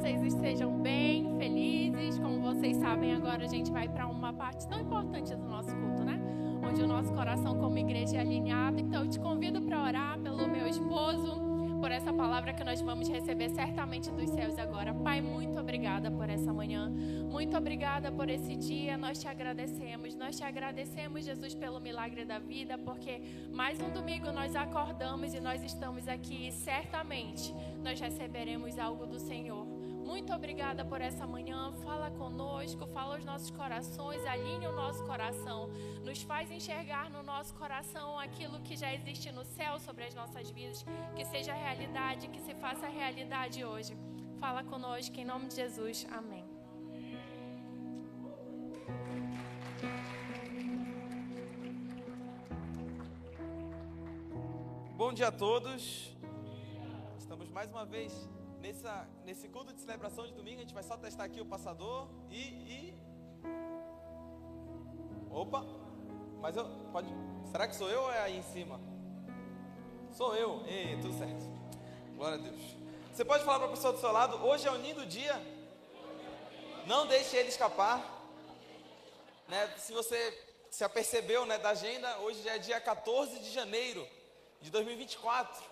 vocês estejam bem, felizes. Como vocês sabem, agora a gente vai para uma parte tão importante do nosso culto, né? Onde o nosso coração, como igreja, é alinhado. Então, eu te convido para orar pelo meu esposo por essa palavra que nós vamos receber certamente dos céus agora. Pai, muito obrigada por essa manhã. Muito obrigada por esse dia. Nós te agradecemos. Nós te agradecemos, Jesus, pelo milagre da vida, porque mais um domingo nós acordamos e nós estamos aqui e certamente nós receberemos algo do Senhor. Muito obrigada por essa manhã. Fala conosco, fala os nossos corações, alinhe o nosso coração. Nos faz enxergar no nosso coração aquilo que já existe no céu sobre as nossas vidas. Que seja realidade, que se faça realidade hoje. Fala conosco, em nome de Jesus. Amém. Bom dia a todos. Estamos mais uma vez nessa, nesse culto de celebração de domingo, a gente vai só testar aqui o passador e. e... Opa! Mas eu. Pode. Será que sou eu ou é aí em cima? Sou eu. Ei, tudo certo. Glória a Deus. Você pode falar para a pessoa do seu lado, hoje é o lindo dia. Não deixe ele escapar. Né? Se você se apercebeu né, da agenda, hoje já é dia 14 de janeiro de 2024.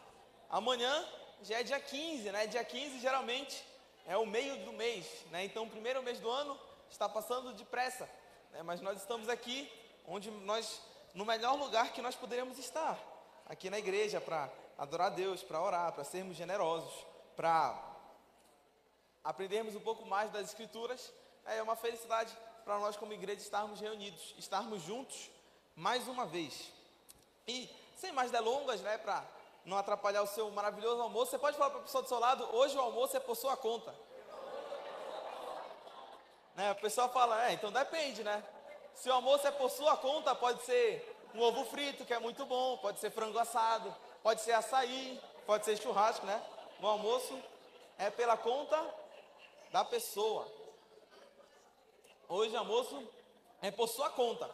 Amanhã já é dia 15, né? Dia 15 geralmente é o meio do mês, né? Então o primeiro mês do ano está passando depressa, né? Mas nós estamos aqui onde nós, no melhor lugar que nós poderíamos estar, aqui na igreja, para adorar Deus, para orar, para sermos generosos, para aprendermos um pouco mais das Escrituras. É uma felicidade para nós, como igreja, estarmos reunidos, estarmos juntos mais uma vez. E sem mais delongas, né, para não atrapalhar o seu maravilhoso almoço, você pode falar para a pessoa do seu lado, hoje o almoço é por sua conta. Né, a pessoa fala, é, então depende, né? Se o almoço é por sua conta, pode ser um ovo frito, que é muito bom, pode ser frango assado, pode ser açaí, pode ser churrasco, né? O almoço é pela conta da pessoa. Hoje o almoço é por sua conta.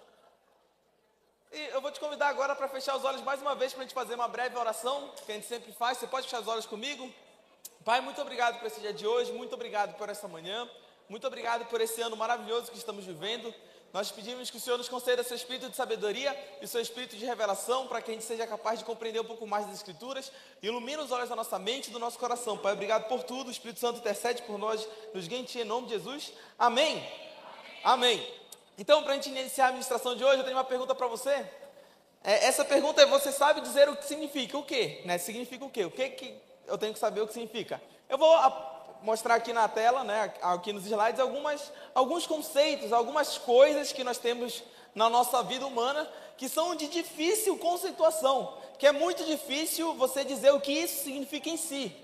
E eu vou te convidar agora para fechar os olhos mais uma vez para a gente fazer uma breve oração, que a gente sempre faz. Você pode fechar os olhos comigo? Pai, muito obrigado por esse dia de hoje, muito obrigado por essa manhã, muito obrigado por esse ano maravilhoso que estamos vivendo. Nós pedimos que o Senhor nos conceda seu espírito de sabedoria e seu espírito de revelação para que a gente seja capaz de compreender um pouco mais das Escrituras. Ilumina os olhos da nossa mente e do nosso coração. Pai, obrigado por tudo. O Espírito Santo intercede por nós. Nos guie em nome de Jesus. Amém. Amém. Amém. Então, para a gente iniciar a administração de hoje, eu tenho uma pergunta para você. É, essa pergunta é: você sabe dizer o que significa? O que? Né? Significa o quê? O que, que eu tenho que saber o que significa? Eu vou mostrar aqui na tela, né, aqui nos slides, algumas, alguns conceitos, algumas coisas que nós temos na nossa vida humana que são de difícil conceituação, que é muito difícil você dizer o que isso significa em si.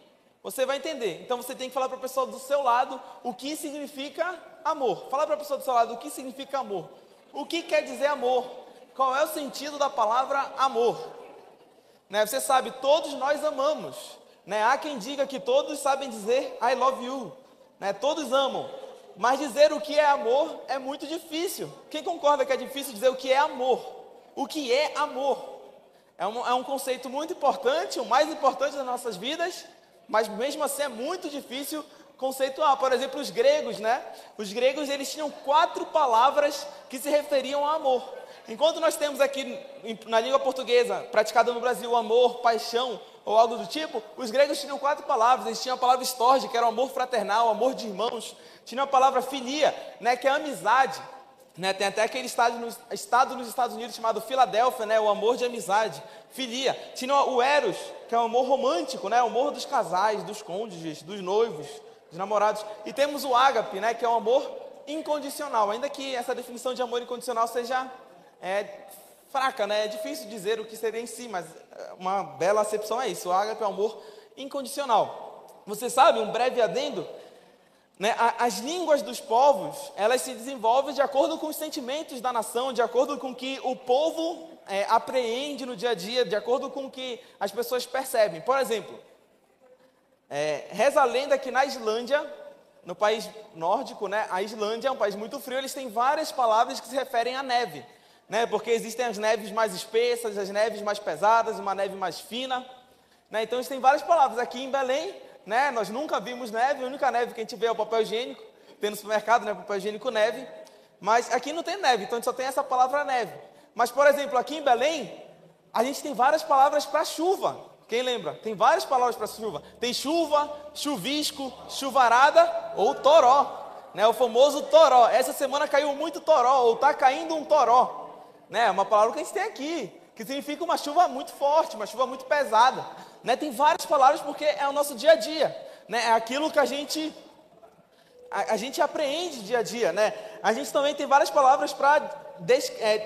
Você vai entender. Então você tem que falar para a pessoa do seu lado o que significa amor. Fala para a pessoa do seu lado o que significa amor. O que quer dizer amor? Qual é o sentido da palavra amor? Né, você sabe, todos nós amamos. Né? Há quem diga que todos sabem dizer I love you. Né? Todos amam. Mas dizer o que é amor é muito difícil. Quem concorda que é difícil dizer o que é amor? O que é amor? É um, é um conceito muito importante, o mais importante das nossas vidas, mas mesmo assim é muito difícil conceituar. Por exemplo, os gregos, né? Os gregos eles tinham quatro palavras que se referiam a amor. Enquanto nós temos aqui na língua portuguesa, praticada no Brasil, amor, paixão ou algo do tipo, os gregos tinham quatro palavras. Eles tinham a palavra storge, que era o amor fraternal, o amor de irmãos. Tinham a palavra filia, né, que é amizade. Né, tem até aquele estado nos, estado nos Estados Unidos chamado Filadélfia, né, o amor de amizade, filia. Tinha o eros, que é o amor romântico, né, o amor dos casais, dos cônjuges, dos noivos, dos namorados. E temos o ágape, né, que é o amor incondicional. Ainda que essa definição de amor incondicional seja é fraca, né? É difícil dizer o que seria em si, mas é, uma bela acepção é isso. O ágape é um amor incondicional. Você sabe, um breve adendo, né? As línguas dos povos, elas se desenvolvem de acordo com os sentimentos da nação, de acordo com o que o povo é, apreende no dia a dia, de acordo com o que as pessoas percebem. Por exemplo, é, reza a lenda que na Islândia, no país nórdico, né, a Islândia é um país muito frio, eles têm várias palavras que se referem à neve né? Porque existem as neves mais espessas, as neves mais pesadas, uma neve mais fina, né? Então existem várias palavras. Aqui em Belém, né? Nós nunca vimos neve, a única neve que a gente vê é o papel higiênico, tem no supermercado, né? Papel higiênico neve. Mas aqui não tem neve, então a gente só tem essa palavra neve. Mas, por exemplo, aqui em Belém, a gente tem várias palavras para chuva. Quem lembra? Tem várias palavras para chuva. Tem chuva, chuvisco, chuvarada ou toró. Né? O famoso toró. Essa semana caiu muito toró, ou está caindo um toró. Né? Uma palavra que a gente tem aqui, que significa uma chuva muito forte, uma chuva muito pesada. Né? Tem várias palavras porque é o nosso dia a dia. Né? É aquilo que a gente a, a, gente apreende dia a dia, né? A gente também tem várias palavras para des, é,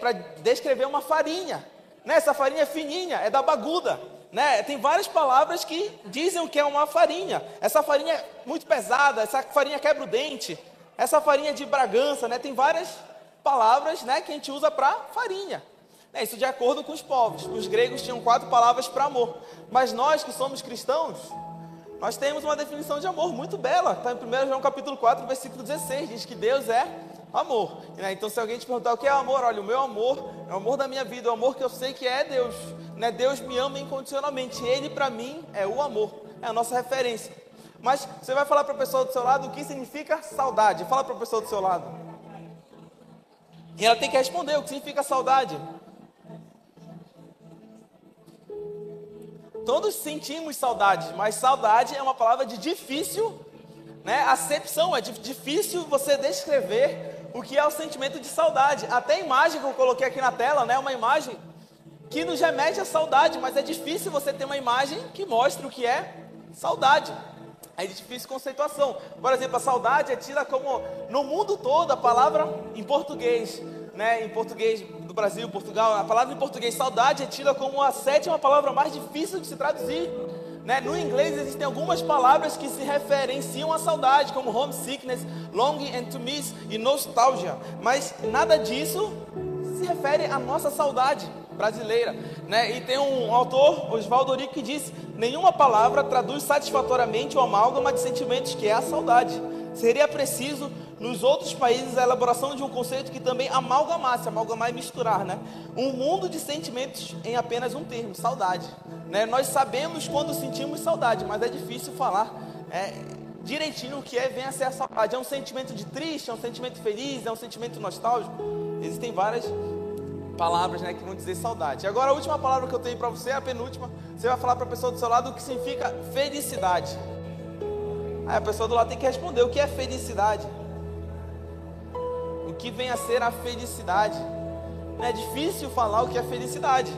descrever uma farinha, né? Essa farinha é fininha, é da baguda, né? Tem várias palavras que dizem o que é uma farinha. Essa farinha é muito pesada, essa farinha quebra o dente, essa farinha é de Bragança, né? Tem várias palavras, né, que a gente usa para farinha. É isso de acordo com os povos. Os gregos tinham quatro palavras para amor, mas nós que somos cristãos nós temos uma definição de amor muito bela. Está em 1 João capítulo 4, versículo 16. Diz que Deus é amor. Né? Então, se alguém te perguntar o que é amor, olha, o meu amor é o amor da minha vida, o amor que eu sei que é Deus. Né? Deus me ama incondicionalmente. Ele, para mim, é o amor. É a nossa referência. Mas você vai falar para a pessoa do seu lado o que significa saudade. Fala para a pessoa do seu lado. E ela tem que responder o que significa saudade. Todos sentimos saudade, mas saudade é uma palavra de difícil, né? Acepção é difícil você descrever o que é o sentimento de saudade. Até a imagem que eu coloquei aqui na tela, né? Uma imagem que nos remete à saudade, mas é difícil você ter uma imagem que mostre o que é saudade. É difícil conceituação. Por exemplo, a saudade é tida como no mundo todo a palavra em português, né? Em português do Brasil, Portugal, a palavra em português saudade é tida como a sétima palavra mais difícil de se traduzir. Né? No inglês existem algumas palavras que se referenciam à saudade, como homesickness, longing and to miss e nostalgia. Mas nada disso se refere à nossa saudade brasileira. Né? E tem um autor, Oswaldo Orico, que diz: nenhuma palavra traduz satisfatoriamente o amálgama de sentimentos que é a saudade. Seria preciso nos outros países a elaboração de um conceito que também amalgamasse, amalgamar e misturar, né? Um mundo de sentimentos em apenas um termo, saudade. Né? Nós sabemos quando sentimos saudade, mas é difícil falar é, direitinho o que é vem a ser a saudade. É um sentimento de triste, é um sentimento feliz, é um sentimento nostálgico. Existem várias palavras né, que vão dizer saudade. Agora a última palavra que eu tenho para você, a penúltima, você vai falar para a pessoa do seu lado o que significa felicidade. Aí a pessoa do lado tem que responder o que é felicidade o que vem a ser a felicidade. É difícil falar o que é felicidade.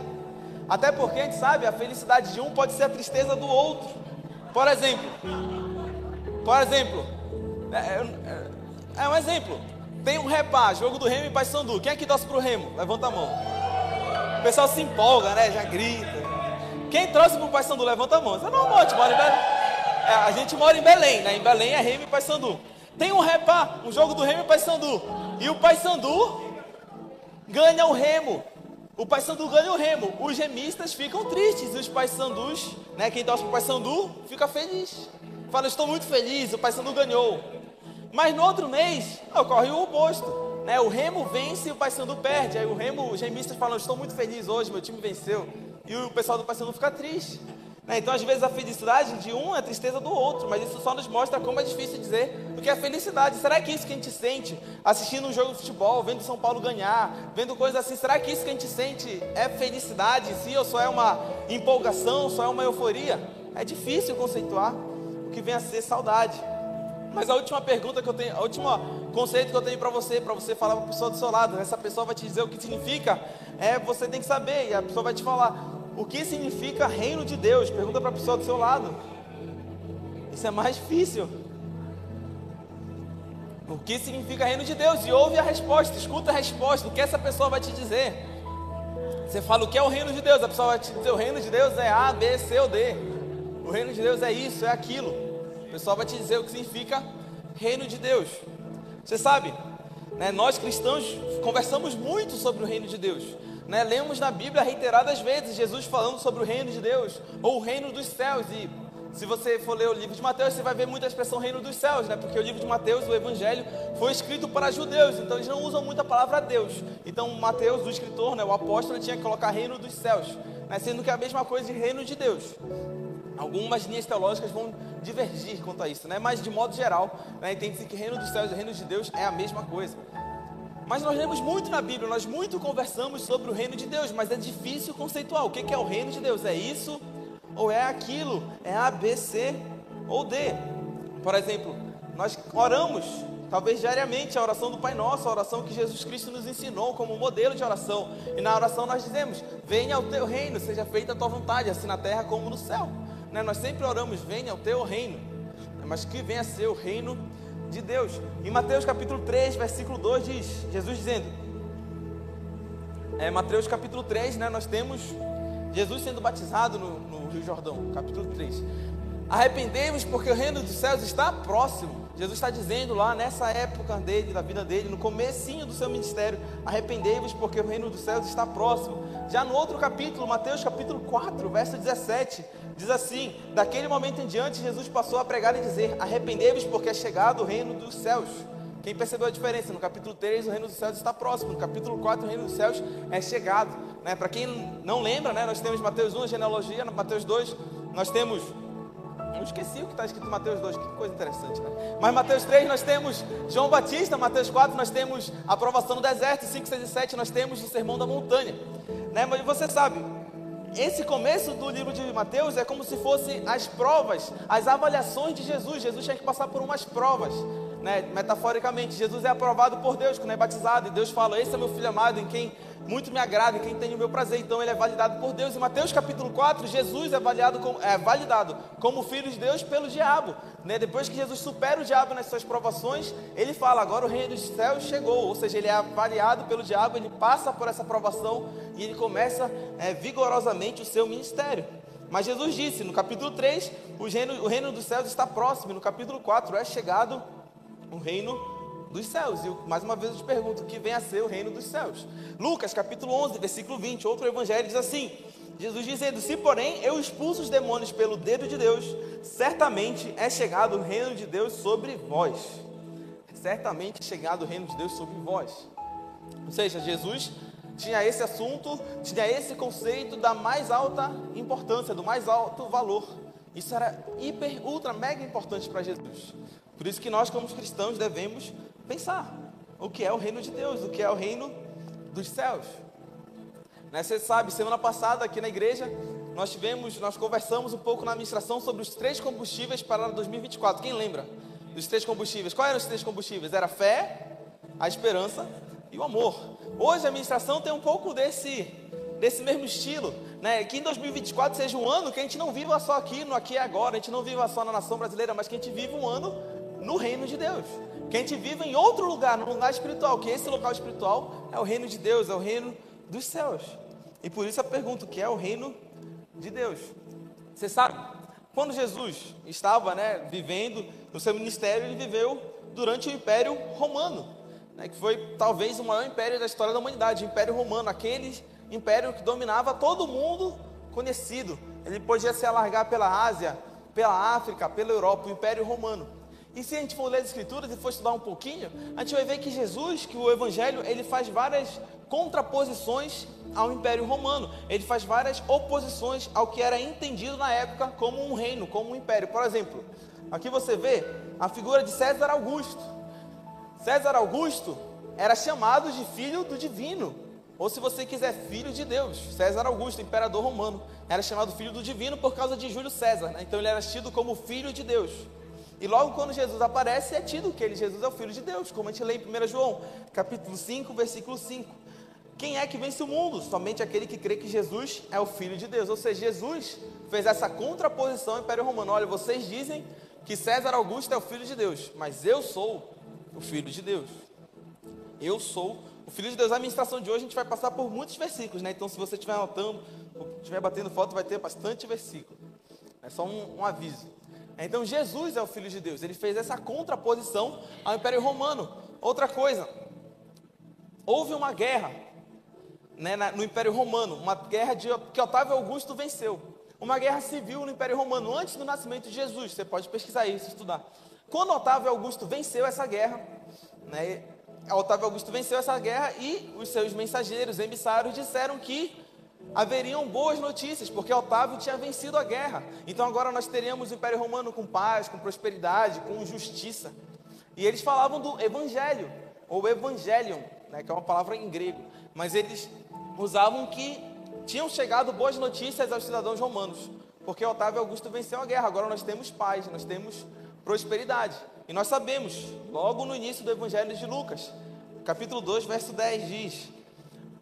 Até porque a gente sabe, a felicidade de um pode ser a tristeza do outro. Por exemplo, por exemplo, é, é, é um exemplo. Tem um repá, jogo do Remo e Paysandu. Quem é que torce pro Remo? Levanta a mão. O pessoal se empolga, né? Já grita. Quem torce pro Paysandu? Levanta a mão. Isso é normal, a gente a gente mora em Belém, né? Em Belém é Remo e Paysandu. Tem um repá, um jogo do Remo e Paysandu. E o Paysandu ganha o Remo. O Paysandu ganha o Remo. Os remistas ficam tristes. Os Paysandus, né, quem torce para o Paysandu, fica feliz. Fala, estou muito feliz, o Paysandu ganhou. Mas no outro mês, ocorre o oposto. Né? O Remo vence e o Paysandu perde. Aí o Remo, os remistas falam, estou muito feliz hoje, meu time venceu. E o pessoal do Paysandu fica triste. Né? Então, às vezes, a felicidade de um é a tristeza do outro, mas isso só nos mostra como é difícil dizer o que é felicidade. Será que é isso que a gente sente assistindo um jogo de futebol, vendo São Paulo ganhar, vendo coisas assim? Será que isso que a gente sente é felicidade em si ou só é uma empolgação, só é uma euforia? É difícil conceituar o que vem a ser saudade. Mas a última pergunta que eu tenho, a última conceito que eu tenho para você, para você falar para a pessoa do seu lado, essa pessoa vai te dizer o que significa, é você tem que saber, e a pessoa vai te falar, o que significa reino de Deus? Pergunta para a pessoa do seu lado. Isso é mais difícil. O que significa reino de Deus? E ouve a resposta, escuta a resposta, o que essa pessoa vai te dizer. Você fala o que é o reino de Deus, a pessoa vai te dizer: o reino de Deus é A, B, C ou D. O reino de Deus é isso, é aquilo. O pessoal vai te dizer o que significa reino de Deus. Você sabe, né, nós cristãos conversamos muito sobre o reino de Deus. Né? Lemos na Bíblia reiteradas vezes Jesus falando sobre o reino de Deus ou o reino dos céus. E se você for ler o livro de Mateus, você vai ver muita expressão reino dos céus, né? Porque o livro de Mateus, o Evangelho, foi escrito para judeus, então eles não usam muito a palavra Deus. Então Mateus, o escritor, né, o apóstolo, tinha que colocar reino dos céus, né? sendo que é a mesma coisa de reino de Deus. Algumas linhas teológicas vão divergir quanto a isso, né? Mas de modo geral, né, entende-se que reino dos céus e reino de Deus é a mesma coisa. Mas nós lemos muito na Bíblia, nós muito conversamos sobre o reino de Deus, mas é difícil conceituar o que é o reino de Deus. É isso ou é aquilo? É A, B, C ou D? Por exemplo, nós oramos, talvez diariamente, a oração do Pai Nosso, a oração que Jesus Cristo nos ensinou como modelo de oração. E na oração nós dizemos: Venha ao teu reino, seja feita a tua vontade, assim na terra como no céu. Né? Nós sempre oramos: Venha ao teu reino, mas que venha ser o reino de Deus. Em Mateus capítulo 3, versículo 2 diz, Jesus dizendo, é, Mateus capítulo 3, né, nós temos Jesus sendo batizado no, no Rio Jordão, capítulo 3. Arrependemos porque o reino dos céus está próximo. Jesus está dizendo lá nessa época dele, da vida dele, no comecinho do seu ministério, arrependei-vos porque o reino dos céus está próximo. Já no outro capítulo, Mateus capítulo 4, verso 17, diz assim: Daquele momento em diante, Jesus passou a pregar e dizer: Arrependei-vos porque é chegado o reino dos céus. Quem percebeu a diferença? No capítulo 3, o reino dos céus está próximo. No capítulo 4, o reino dos céus é chegado. Né? Para quem não lembra, né? nós temos Mateus 1, a genealogia. No Mateus 2, nós temos eu esqueci o que está escrito em Mateus 2, que coisa interessante, né? Mas Mateus 3 nós temos João Batista, Mateus 4 nós temos a aprovação no deserto, 5, 6 e 7 nós temos o sermão da montanha. Né? Mas você sabe, esse começo do livro de Mateus é como se fosse as provas, as avaliações de Jesus. Jesus tinha que passar por umas provas, né? metaforicamente. Jesus é aprovado por Deus quando é batizado, e Deus fala: Esse é meu filho amado em quem muito me agrada, em quem tem o meu prazer. Então ele é validado por Deus. Em Mateus capítulo 4, Jesus é, como, é validado como filho de Deus pelo diabo. Né? Depois que Jesus supera o diabo nas suas provações, ele fala: agora o reino dos céus chegou. Ou seja, ele é avaliado pelo diabo, ele passa por essa provação e ele começa é, vigorosamente o seu ministério. Mas Jesus disse no capítulo 3: o reino, o reino dos céus está próximo. No capítulo 4 é chegado o reino dos céus. E mais uma vez eu te pergunto, o que vem a ser o reino dos céus? Lucas capítulo 11, versículo 20, outro evangelho diz assim: Jesus dizendo: Se porém eu expulso os demônios pelo dedo de Deus, certamente é chegado o reino de Deus sobre vós. Certamente é chegado o reino de Deus sobre vós. Ou seja, Jesus tinha esse assunto, tinha esse conceito da mais alta importância, do mais alto valor. Isso era hiper, ultra, mega importante para Jesus. Por isso que nós, como cristãos, devemos pensar o que é o reino de Deus, o que é o reino dos céus. Né? Você sabe, semana passada aqui na igreja, nós tivemos, nós conversamos um pouco na administração sobre os três combustíveis para 2024. Quem lembra dos três combustíveis? Quais eram os três combustíveis? Era a fé, a esperança e o amor. Hoje a administração tem um pouco desse, desse mesmo estilo, né? Que em 2024 seja um ano que a gente não viva só aqui, no aqui e agora, a gente não viva só na nação brasileira, mas que a gente viva um ano no reino de Deus. Que a gente viva em outro lugar, no lugar espiritual, que esse local espiritual é o reino de Deus, é o reino dos céus. E por isso eu pergunto, que é o reino de Deus? Você sabe, quando Jesus estava né, vivendo no seu ministério, ele viveu durante o Império Romano, né, que foi talvez o maior império da história da humanidade, o Império Romano, aquele império que dominava todo mundo conhecido. Ele podia se alargar pela Ásia, pela África, pela Europa, o Império Romano. E se a gente for ler as escrituras e for estudar um pouquinho, a gente vai ver que Jesus, que o evangelho, ele faz várias contraposições ao Império Romano. Ele faz várias oposições ao que era entendido na época como um reino, como um império. Por exemplo, aqui você vê a figura de César Augusto. César Augusto era chamado de filho do divino, ou se você quiser, filho de Deus. César Augusto, imperador romano, era chamado filho do divino por causa de Júlio César. Né? Então ele era tido como filho de Deus. E logo quando Jesus aparece, é tido que ele, Jesus é o Filho de Deus, como a gente lê em 1 João, capítulo 5, versículo 5. Quem é que vence o mundo? Somente aquele que crê que Jesus é o Filho de Deus. Ou seja, Jesus fez essa contraposição ao Império Romano. Olha, vocês dizem que César Augusto é o Filho de Deus, mas eu sou o Filho de Deus. Eu sou o Filho de Deus. A administração de hoje a gente vai passar por muitos versículos, né? Então, se você estiver anotando, estiver batendo foto, vai ter bastante versículo. É só um, um aviso. Então Jesus é o Filho de Deus. Ele fez essa contraposição ao Império Romano. Outra coisa, houve uma guerra né, no Império Romano, uma guerra de, que Otávio Augusto venceu. Uma guerra civil no Império Romano, antes do nascimento de Jesus. Você pode pesquisar isso, estudar. Quando Otávio Augusto venceu essa guerra, né, Otávio Augusto venceu essa guerra e os seus mensageiros, emissários, disseram que haveriam boas notícias, porque Otávio tinha vencido a guerra. Então agora nós teríamos o Império Romano com paz, com prosperidade, com justiça. E eles falavam do Evangelho, ou Evangelion, né, que é uma palavra em grego. Mas eles usavam que tinham chegado boas notícias aos cidadãos romanos, porque Otávio Augusto venceu a guerra. Agora nós temos paz, nós temos prosperidade. E nós sabemos, logo no início do Evangelho de Lucas, capítulo 2, verso 10 diz: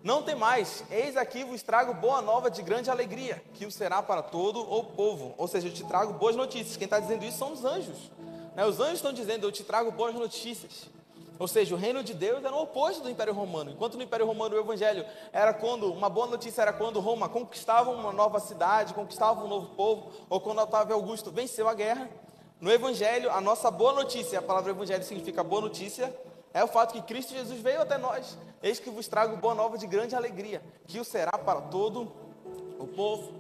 não tem mais, eis aqui vos trago boa nova de grande alegria, que o será para todo o povo. Ou seja, eu te trago boas notícias. Quem está dizendo isso são os anjos. Né? Os anjos estão dizendo, eu te trago boas notícias. Ou seja, o reino de Deus era o oposto do Império Romano. Enquanto no Império Romano o Evangelho era quando, uma boa notícia era quando Roma conquistava uma nova cidade, conquistava um novo povo, ou quando Otávio Augusto venceu a guerra. No Evangelho, a nossa boa notícia, a palavra Evangelho significa boa notícia, é o fato que Cristo Jesus veio até nós. Eis que vos trago boa nova de grande alegria, que o será para todo o povo.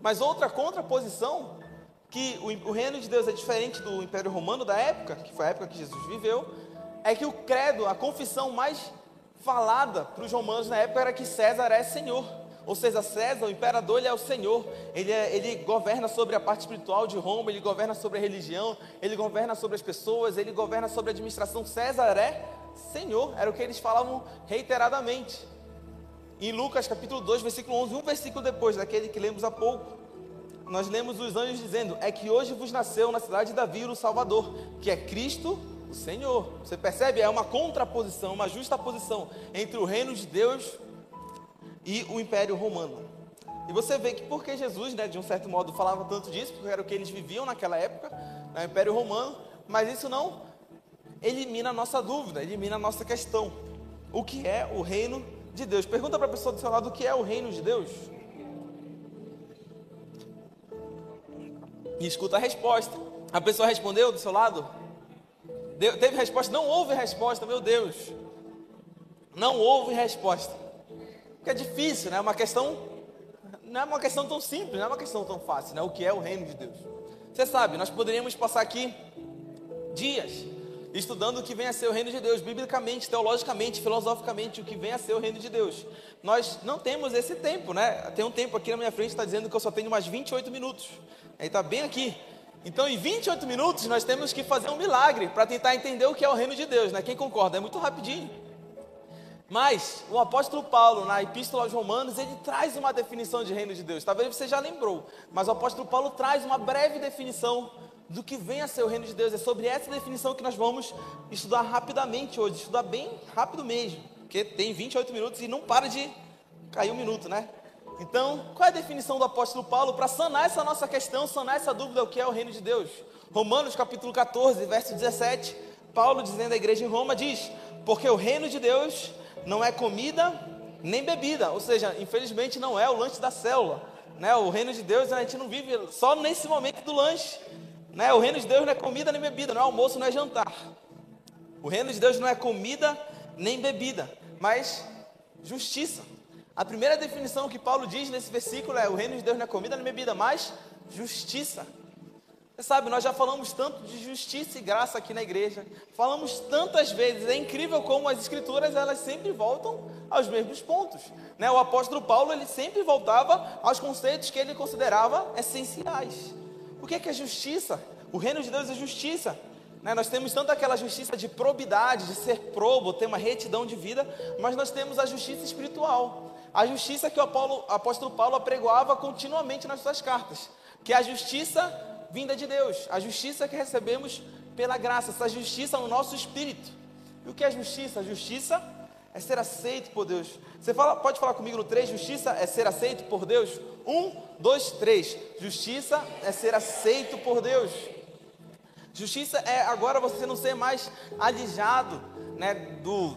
Mas outra contraposição, que o, o reino de Deus é diferente do Império Romano da época, que foi a época que Jesus viveu, é que o credo, a confissão mais falada para os romanos na época era que César é Senhor. Ou seja, César, o imperador, ele é o Senhor. Ele, é, ele governa sobre a parte espiritual de Roma, ele governa sobre a religião, ele governa sobre as pessoas, ele governa sobre a administração. César é Senhor, era o que eles falavam reiteradamente. Em Lucas capítulo 2, versículo 11, um versículo depois daquele que lemos há pouco, nós lemos os anjos dizendo: É que hoje vos nasceu na cidade de Davi o Salvador, que é Cristo o Senhor. Você percebe? É uma contraposição, uma justa posição entre o reino de Deus e o Império Romano. E você vê que porque Jesus, né, de um certo modo, falava tanto disso, porque era o que eles viviam naquela época, no né, Império Romano, mas isso não elimina a nossa dúvida, elimina a nossa questão. O que é o reino de Deus? Pergunta para a pessoa do seu lado o que é o reino de Deus. E escuta a resposta. A pessoa respondeu do seu lado? Deu, teve resposta? Não houve resposta, meu Deus. Não houve resposta. Porque é difícil, né? É uma questão, não é uma questão tão simples, não é uma questão tão fácil, né? O que é o reino de Deus? Você sabe, nós poderíamos passar aqui dias estudando o que vem a ser o reino de Deus, biblicamente, teologicamente, filosoficamente, o que vem a ser o reino de Deus. Nós não temos esse tempo, né? Tem um tempo aqui na minha frente está dizendo que eu só tenho mais 28 minutos. Aí está bem aqui. Então, em 28 minutos, nós temos que fazer um milagre para tentar entender o que é o reino de Deus, né? Quem concorda? É muito rapidinho. Mas o apóstolo Paulo, na Epístola aos Romanos, ele traz uma definição de reino de Deus. Talvez você já lembrou, mas o apóstolo Paulo traz uma breve definição do que vem a ser o reino de Deus. É sobre essa definição que nós vamos estudar rapidamente hoje, estudar bem rápido mesmo, porque tem 28 minutos e não para de cair um minuto, né? Então, qual é a definição do apóstolo Paulo para sanar essa nossa questão, sanar essa dúvida o que é o reino de Deus? Romanos capítulo 14, verso 17, Paulo dizendo à igreja em Roma diz: "Porque o reino de Deus não é comida nem bebida, ou seja, infelizmente não é o lanche da célula. Né? O reino de Deus a gente não vive só nesse momento do lanche. Né? O reino de Deus não é comida nem bebida, não é almoço, não é jantar. O reino de Deus não é comida nem bebida, mas justiça. A primeira definição que Paulo diz nesse versículo é: o reino de Deus não é comida nem bebida, mas justiça. Sabe, nós já falamos tanto de justiça e graça aqui na igreja. Falamos tantas vezes. É incrível como as escrituras elas sempre voltam aos mesmos pontos. Né? O apóstolo Paulo ele sempre voltava aos conceitos que ele considerava essenciais. O que é, que é justiça? O reino de Deus é justiça. Né? Nós temos tanto aquela justiça de probidade, de ser probo, ter uma retidão de vida, mas nós temos a justiça espiritual. A justiça que o apóstolo Paulo apregoava continuamente nas suas cartas, que é a justiça vinda de Deus, a justiça que recebemos pela graça, essa justiça no nosso espírito. E o que é justiça? Justiça é ser aceito por Deus. Você fala, pode falar comigo no 3? Justiça é ser aceito por Deus? Um, dois, três. Justiça é ser aceito por Deus. Justiça é agora você não ser mais alijado né, do,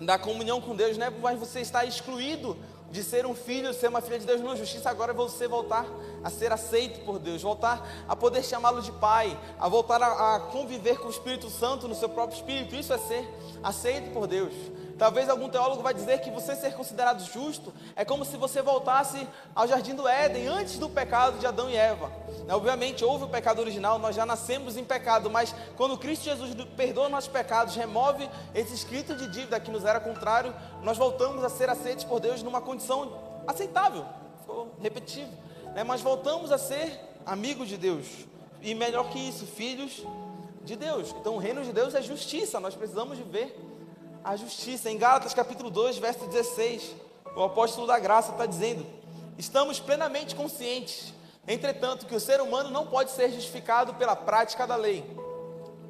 da comunhão com Deus, né, mas você está excluído de ser um filho, ser uma filha de Deus, não, justiça agora é você voltar a ser aceito por Deus, voltar a poder chamá-lo de Pai, a voltar a, a, conviver com o Espírito Santo no seu próprio Espírito, isso é ser aceito por Deus. Talvez algum teólogo vai dizer que você ser considerado justo é como se você voltasse ao jardim do Éden antes do pecado de Adão e Eva. Né, obviamente houve o pecado original, nós já nascemos em pecado, mas quando Cristo Jesus perdoa nossos pecados, remove esse escrito de dívida que nos era contrário, nós voltamos a ser aceitos por Deus numa condição aceitável. repetitivo. Né? Mas voltamos a ser amigos de Deus. E melhor que isso, filhos de Deus. Então o reino de Deus é justiça. Nós precisamos de ver a justiça. Em Gálatas capítulo 2, verso 16, o apóstolo da graça está dizendo: Estamos plenamente conscientes, entretanto, que o ser humano não pode ser justificado pela prática da lei,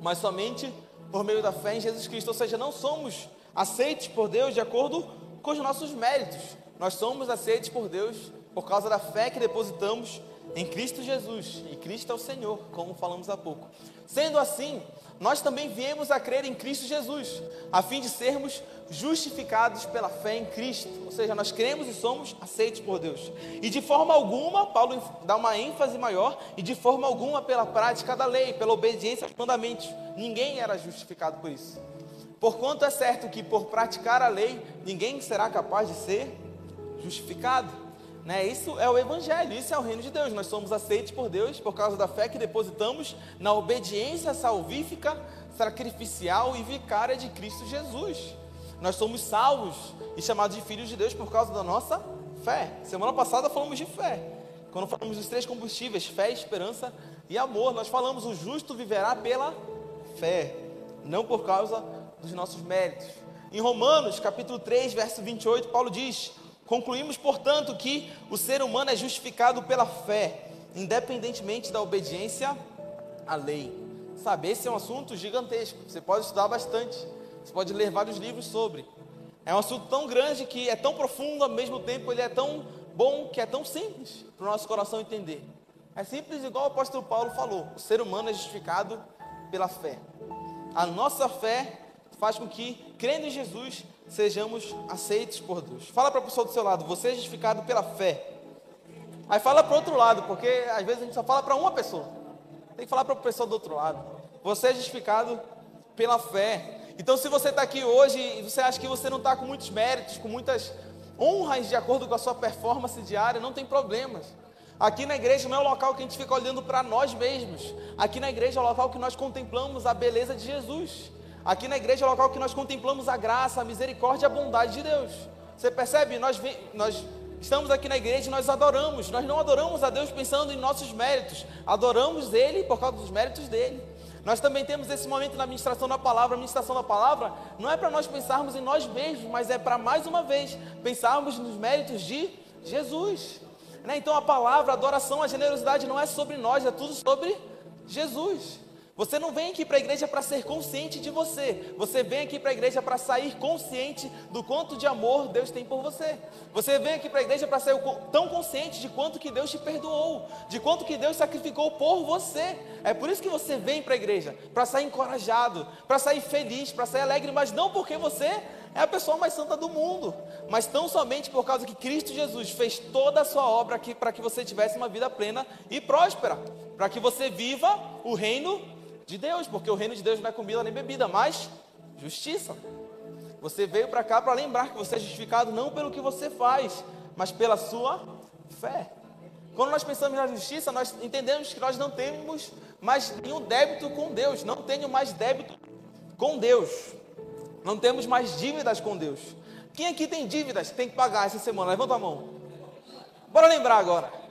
mas somente por meio da fé em Jesus Cristo. Ou seja, não somos aceitos por Deus de acordo com os nossos méritos. Nós somos aceitos por Deus por causa da fé que depositamos em Cristo Jesus. E Cristo é o Senhor, como falamos há pouco. Sendo assim, nós também viemos a crer em Cristo Jesus, a fim de sermos justificados pela fé em Cristo. Ou seja, nós cremos e somos aceitos por Deus. E de forma alguma, Paulo dá uma ênfase maior, e de forma alguma pela prática da lei, pela obediência aos mandamentos. Ninguém era justificado por isso. Porquanto é certo que por praticar a lei, ninguém será capaz de ser justificado. Né? Isso é o Evangelho, isso é o reino de Deus. Nós somos aceitos por Deus por causa da fé que depositamos na obediência salvífica, sacrificial e vicária de Cristo Jesus. Nós somos salvos e chamados de filhos de Deus por causa da nossa fé. Semana passada falamos de fé. Quando falamos dos três combustíveis, fé, esperança e amor, nós falamos o justo viverá pela fé, não por causa dos nossos méritos. Em Romanos, capítulo 3, verso 28, Paulo diz: Concluímos, portanto, que o ser humano é justificado pela fé, independentemente da obediência à lei. Sabe, esse é um assunto gigantesco. Você pode estudar bastante. Você pode ler vários livros sobre. É um assunto tão grande que é tão profundo, ao mesmo tempo ele é tão bom que é tão simples para o nosso coração entender. É simples igual o apóstolo Paulo falou. O ser humano é justificado pela fé. A nossa fé faz com que, crendo em Jesus, sejamos aceitos por Deus. Fala para a pessoa do seu lado, você é justificado pela fé. Aí fala para o outro lado, porque às vezes a gente só fala para uma pessoa. Tem que falar para a pessoa do outro lado. Você é justificado pela fé. Então, se você está aqui hoje e você acha que você não está com muitos méritos, com muitas honras de acordo com a sua performance diária, não tem problemas. Aqui na igreja não é o local que a gente fica olhando para nós mesmos. Aqui na igreja é o local que nós contemplamos a beleza de Jesus. Aqui na igreja é o local que nós contemplamos a graça, a misericórdia e a bondade de Deus. Você percebe? Nós, nós estamos aqui na igreja e nós adoramos. Nós não adoramos a Deus pensando em nossos méritos. Adoramos Ele por causa dos méritos dele. Nós também temos esse momento na administração da palavra. A administração da palavra não é para nós pensarmos em nós mesmos, mas é para mais uma vez pensarmos nos méritos de Jesus. Né? Então a palavra, a adoração, a generosidade não é sobre nós, é tudo sobre Jesus. Você não vem aqui para a igreja para ser consciente de você. Você vem aqui para a igreja para sair consciente do quanto de amor Deus tem por você. Você vem aqui para a igreja para ser tão consciente de quanto que Deus te perdoou, de quanto que Deus sacrificou por você. É por isso que você vem para a igreja, para sair encorajado, para sair feliz, para sair alegre, mas não porque você é a pessoa mais santa do mundo, mas tão somente por causa que Cristo Jesus fez toda a sua obra aqui para que você tivesse uma vida plena e próspera, para que você viva o reino de Deus, porque o reino de Deus não é comida nem bebida, mas justiça. Você veio para cá para lembrar que você é justificado não pelo que você faz, mas pela sua fé. Quando nós pensamos na justiça, nós entendemos que nós não temos mais nenhum débito com Deus, não tenho mais débito com Deus, não temos mais dívidas com Deus. Quem aqui tem dívidas tem que pagar essa semana? Levanta a mão. Bora lembrar agora.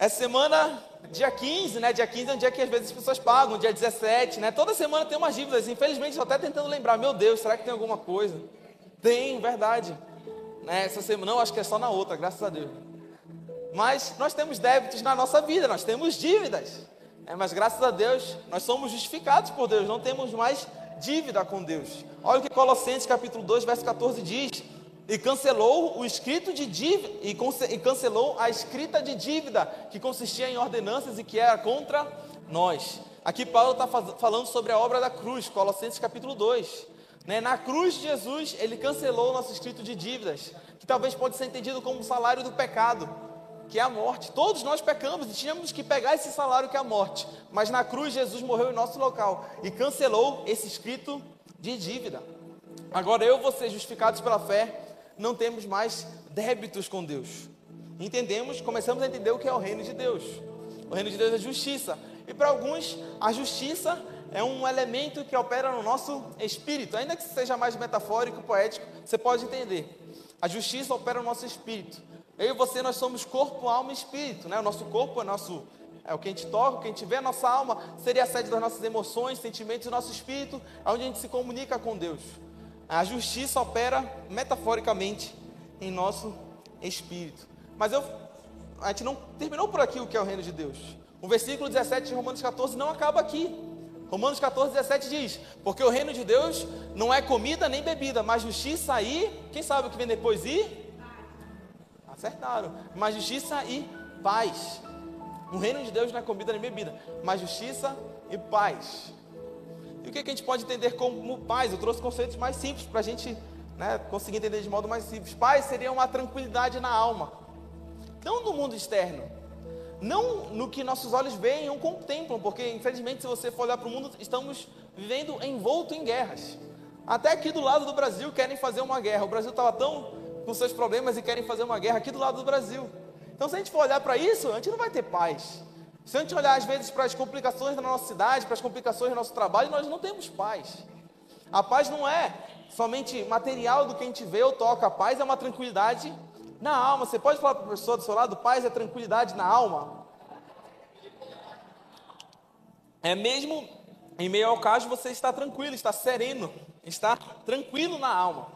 Essa semana dia 15, né? Dia 15 é um dia que às vezes as pessoas pagam, dia 17, né? Toda semana tem umas dívidas. Infelizmente, estou até tentando lembrar. Meu Deus, será que tem alguma coisa? Tem, verdade. Né? Essa semana, não, acho que é só na outra, graças a Deus. Mas nós temos débitos na nossa vida, nós temos dívidas. É, mas graças a Deus, nós somos justificados por Deus, não temos mais dívida com Deus. Olha o que Colossenses capítulo 2, verso 14 diz e cancelou o escrito de dívida e cancelou a escrita de dívida que consistia em ordenanças e que era contra nós. Aqui Paulo está falando sobre a obra da cruz, Colossenses capítulo 2. Né? Na cruz de Jesus, ele cancelou o nosso escrito de dívidas, que talvez pode ser entendido como o salário do pecado, que é a morte. Todos nós pecamos e tínhamos que pegar esse salário que é a morte. Mas na cruz, Jesus morreu em nosso local e cancelou esse escrito de dívida. Agora eu vou ser justificados pela fé não temos mais débitos com Deus. Entendemos, começamos a entender o que é o reino de Deus. O reino de Deus é justiça. E para alguns, a justiça é um elemento que opera no nosso espírito. Ainda que seja mais metafórico, poético, você pode entender. A justiça opera no nosso espírito. Eu e você, nós somos corpo, alma e espírito, né? O nosso corpo é nosso é o que a gente toca, o que a gente vê, a nossa alma seria a sede das nossas emoções, sentimentos e nosso espírito, onde a gente se comunica com Deus. A justiça opera metaforicamente em nosso espírito. Mas eu, a gente não terminou por aqui o que é o reino de Deus. O versículo 17 de Romanos 14 não acaba aqui. Romanos 14, 17 diz: Porque o reino de Deus não é comida nem bebida, mas justiça e. Quem sabe o que vem depois? E. Acertaram. Mas justiça e paz. O reino de Deus não é comida nem bebida, mas justiça e paz. O que, que a gente pode entender como paz? Eu trouxe conceitos mais simples para a gente né, conseguir entender de modo mais simples. Paz seria uma tranquilidade na alma, não no mundo externo, não no que nossos olhos veem ou contemplam, porque infelizmente, se você for olhar para o mundo, estamos vivendo envolto em guerras. Até aqui do lado do Brasil querem fazer uma guerra. O Brasil estava tão com seus problemas e querem fazer uma guerra aqui do lado do Brasil. Então, se a gente for olhar para isso, a gente não vai ter paz. Se a gente olhar às vezes para as complicações da nossa cidade, para as complicações do nosso trabalho, nós não temos paz. A paz não é somente material do que a gente vê ou toca. A paz é uma tranquilidade na alma. Você pode falar para a pessoa do seu lado, paz é tranquilidade na alma. É mesmo em meio ao caos você está tranquilo, está sereno, está tranquilo na alma.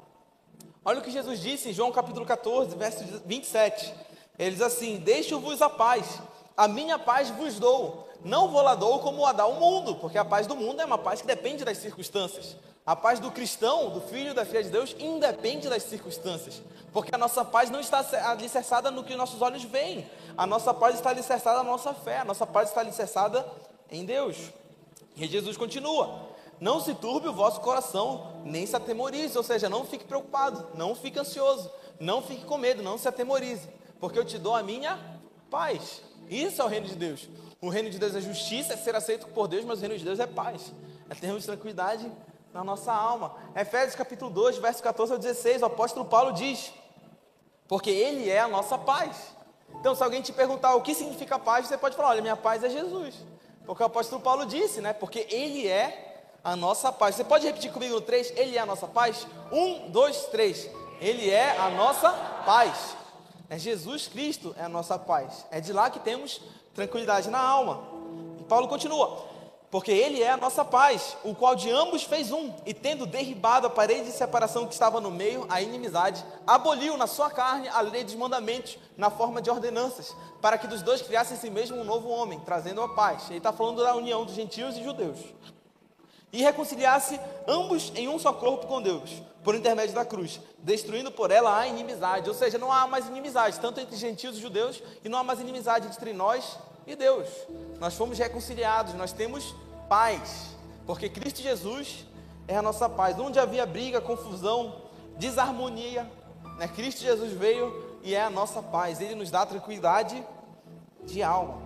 Olha o que Jesus disse em João capítulo 14, verso 27. Ele diz assim: Deixo-vos a paz, a minha paz vos dou. Não vou lá dou como a dá o mundo, porque a paz do mundo é uma paz que depende das circunstâncias. A paz do cristão, do filho da filha de Deus, independe das circunstâncias. Porque a nossa paz não está alicerçada no que nossos olhos veem. A nossa paz está alicerçada na nossa fé. A nossa paz está alicerçada em Deus. E Jesus continua: Não se turbe o vosso coração, nem se atemorize. Ou seja, não fique preocupado, não fique ansioso, não fique com medo, não se atemorize porque eu te dou a minha paz. Isso é o reino de Deus. O reino de Deus é justiça, é ser aceito por Deus, mas o reino de Deus é paz. É termos tranquilidade na nossa alma. Efésios capítulo 2, verso 14 ao 16, o apóstolo Paulo diz: Porque Ele é a nossa paz. Então, se alguém te perguntar o que significa paz, você pode falar: Olha, minha paz é Jesus. Porque o apóstolo Paulo disse, né? Porque Ele é a nossa paz. Você pode repetir comigo no 3? Ele é a nossa paz? Um, dois, três. Ele é a nossa paz. É Jesus Cristo é a nossa paz. É de lá que temos tranquilidade na alma. E Paulo continua: porque ele é a nossa paz, o qual de ambos fez um, e tendo derribado a parede de separação que estava no meio, a inimizade, aboliu na sua carne a lei dos mandamentos, na forma de ordenanças, para que dos dois criasse em si mesmo um novo homem, trazendo a paz. Ele está falando da união dos gentios e judeus. E reconciliasse ambos em um só corpo com Deus, por intermédio da cruz, destruindo por ela a inimizade. Ou seja, não há mais inimizade, tanto entre gentios e judeus, e não há mais inimizade entre nós e Deus. Nós fomos reconciliados, nós temos paz, porque Cristo Jesus é a nossa paz. Onde havia briga, confusão, desarmonia, né? Cristo Jesus veio e é a nossa paz. Ele nos dá tranquilidade de alma.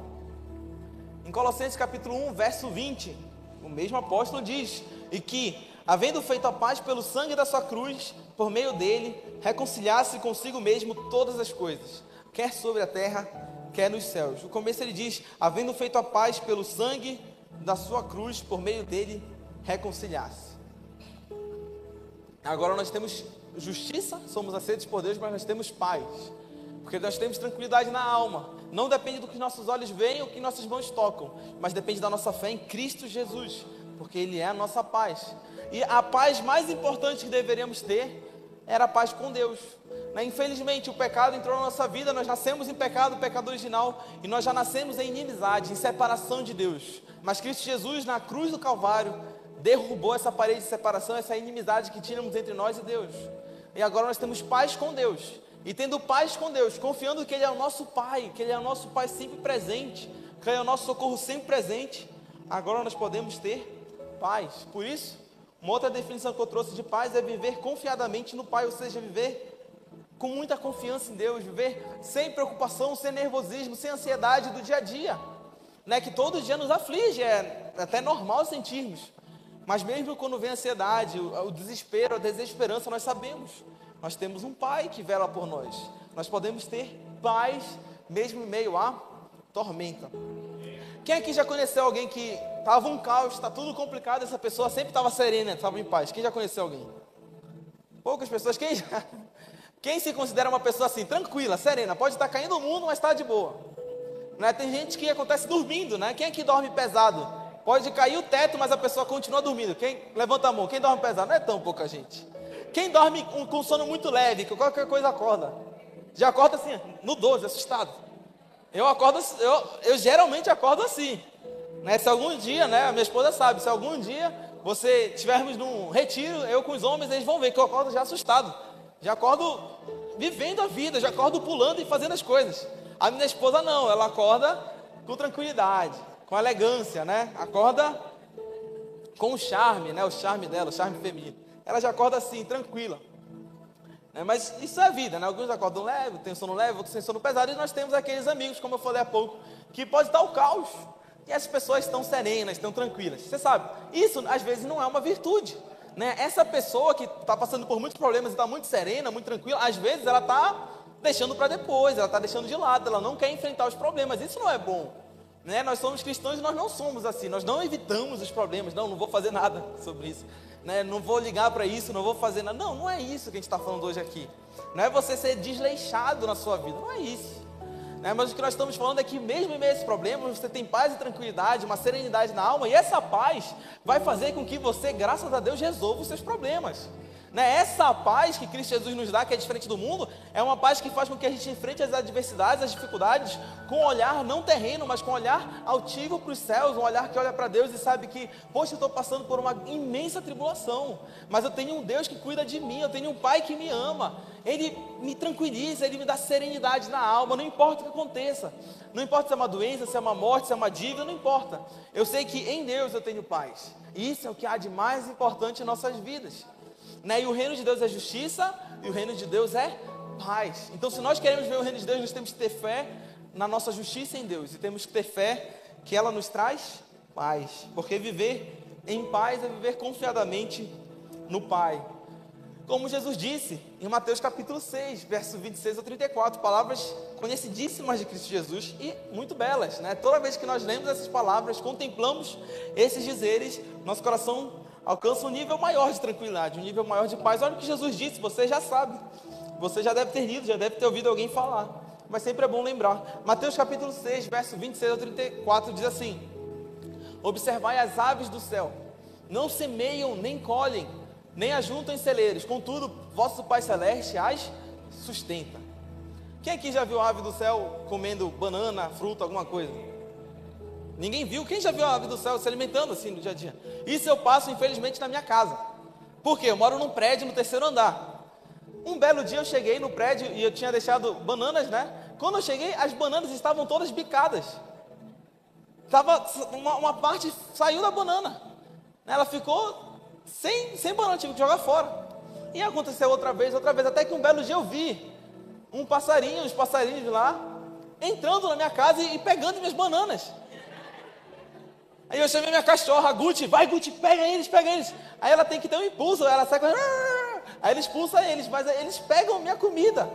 Em Colossenses capítulo 1, verso 20, o mesmo apóstolo diz: "E que havendo feito a paz pelo sangue da sua cruz, por meio dele, reconciliasse consigo mesmo todas as coisas, quer sobre a terra, quer nos céus. No começo ele diz: havendo feito a paz pelo sangue da sua cruz, por meio dele, reconciliasse. Agora nós temos justiça, somos aceitos por Deus, mas nós temos paz, porque nós temos tranquilidade na alma. Não depende do que nossos olhos veem ou que nossas mãos tocam, mas depende da nossa fé em Cristo Jesus, porque Ele é a nossa paz. E a paz mais importante que deveríamos ter era a paz com Deus. Né? Infelizmente, o pecado entrou na nossa vida, nós nascemos em pecado, pecado original, e nós já nascemos em inimizade, em separação de Deus. Mas Cristo Jesus, na cruz do Calvário, derrubou essa parede de separação, essa inimizade que tínhamos entre nós e Deus. E agora nós temos paz com Deus. E tendo paz com Deus, confiando que Ele é o nosso Pai, que Ele é o nosso Pai sempre presente, que Ele é o nosso socorro sempre presente, agora nós podemos ter paz. Por isso, uma outra definição que eu trouxe de paz é viver confiadamente no Pai, ou seja, viver com muita confiança em Deus, viver sem preocupação, sem nervosismo, sem ansiedade do dia a dia, né? Que todo dia nos aflige, é até normal sentirmos. Mas mesmo quando vem a ansiedade, o, o desespero, a desesperança, nós sabemos, nós temos um Pai que vela por nós. Nós podemos ter paz mesmo em meio à tormenta. Quem aqui já conheceu alguém que estava um caos, está tudo complicado, essa pessoa sempre estava serena, estava em paz? Quem já conheceu alguém? Poucas pessoas, quem já? Quem se considera uma pessoa assim, tranquila, serena, pode estar caindo o mundo, mas está de boa. Né? Tem gente que acontece dormindo, né? Quem que dorme pesado? Pode cair o teto, mas a pessoa continua dormindo. Quem levanta a mão? Quem dorme pesado? Não é tão pouca gente. Quem dorme com, sono muito leve, que qualquer coisa acorda. Já acorda assim, no 12, assustado. Eu acordo, eu, eu geralmente acordo assim. Né? Se algum dia, né, a minha esposa sabe, se algum dia você estivermos num retiro, eu com os homens, eles vão ver que eu acordo já assustado. Já acordo vivendo a vida, já acordo pulando e fazendo as coisas. A minha esposa não, ela acorda com tranquilidade, com elegância, né? Acorda com o charme, né? O charme dela, o charme feminino. Ela já acorda assim, tranquila. É, mas isso é vida, né? Alguns acordam leve, tem sono leve, outros têm sono pesado. E nós temos aqueles amigos, como eu falei há pouco, que pode estar o caos. E as pessoas estão serenas, estão tranquilas. Você sabe, isso às vezes não é uma virtude. Né? Essa pessoa que está passando por muitos problemas e está muito serena, muito tranquila, às vezes ela está deixando para depois, ela está deixando de lado, ela não quer enfrentar os problemas. Isso não é bom. Né? Nós somos cristãos e nós não somos assim, nós não evitamos os problemas. Não, não vou fazer nada sobre isso né, não vou ligar para isso, não vou fazer nada. Não, não é isso que a gente está falando hoje aqui. Não é você ser desleixado na sua vida, não é isso. Né, mas o que nós estamos falando é que, mesmo em meio a esses problemas, você tem paz e tranquilidade, uma serenidade na alma, e essa paz vai fazer com que você, graças a Deus, resolva os seus problemas. Né? Essa paz que Cristo Jesus nos dá, que é diferente do mundo, é uma paz que faz com que a gente enfrente as adversidades, as dificuldades, com um olhar não terreno, mas com um olhar altivo para os céus, um olhar que olha para Deus e sabe que, poxa, eu estou passando por uma imensa tribulação, mas eu tenho um Deus que cuida de mim, eu tenho um Pai que me ama, Ele me tranquiliza, Ele me dá serenidade na alma, não importa o que aconteça, não importa se é uma doença, se é uma morte, se é uma dívida, não importa, eu sei que em Deus eu tenho paz, e isso é o que há de mais importante em nossas vidas. Né? E o reino de Deus é justiça e o reino de Deus é paz. Então, se nós queremos ver o reino de Deus, nós temos que ter fé na nossa justiça em Deus e temos que ter fé que ela nos traz paz, porque viver em paz é viver confiadamente no Pai. Como Jesus disse em Mateus capítulo 6, verso 26 ao 34, palavras conhecidíssimas de Cristo Jesus e muito belas, né? Toda vez que nós lemos essas palavras, contemplamos esses dizeres, nosso coração alcança um nível maior de tranquilidade, um nível maior de paz. Olha o que Jesus disse, você já sabe. Você já deve ter lido, já deve ter ouvido alguém falar. Mas sempre é bom lembrar. Mateus capítulo 6, verso 26 ao 34 diz assim: Observai as aves do céu, não semeiam nem colhem, nem ajuntam em celeiros, contudo, vosso Pai Celeste as sustenta. Quem aqui já viu a ave do céu comendo banana, fruta, alguma coisa? Ninguém viu. Quem já viu a ave do céu se alimentando assim no dia a dia? Isso eu passo, infelizmente, na minha casa. Por quê? Eu moro num prédio no terceiro andar. Um belo dia eu cheguei no prédio e eu tinha deixado bananas, né? Quando eu cheguei, as bananas estavam todas bicadas. Tava, uma, uma parte saiu da banana. Ela ficou sem, sem banana, tive que jogar fora. E aconteceu outra vez, outra vez, até que um belo dia eu vi um passarinho, uns passarinhos lá, entrando na minha casa e, e pegando minhas bananas. Aí eu chamei minha cachorra, Gucci, vai Gucci, pega eles, pega eles. Aí ela tem que ter um impulso, ela sai correndo, aí ele expulsa eles, mas eles pegam minha comida.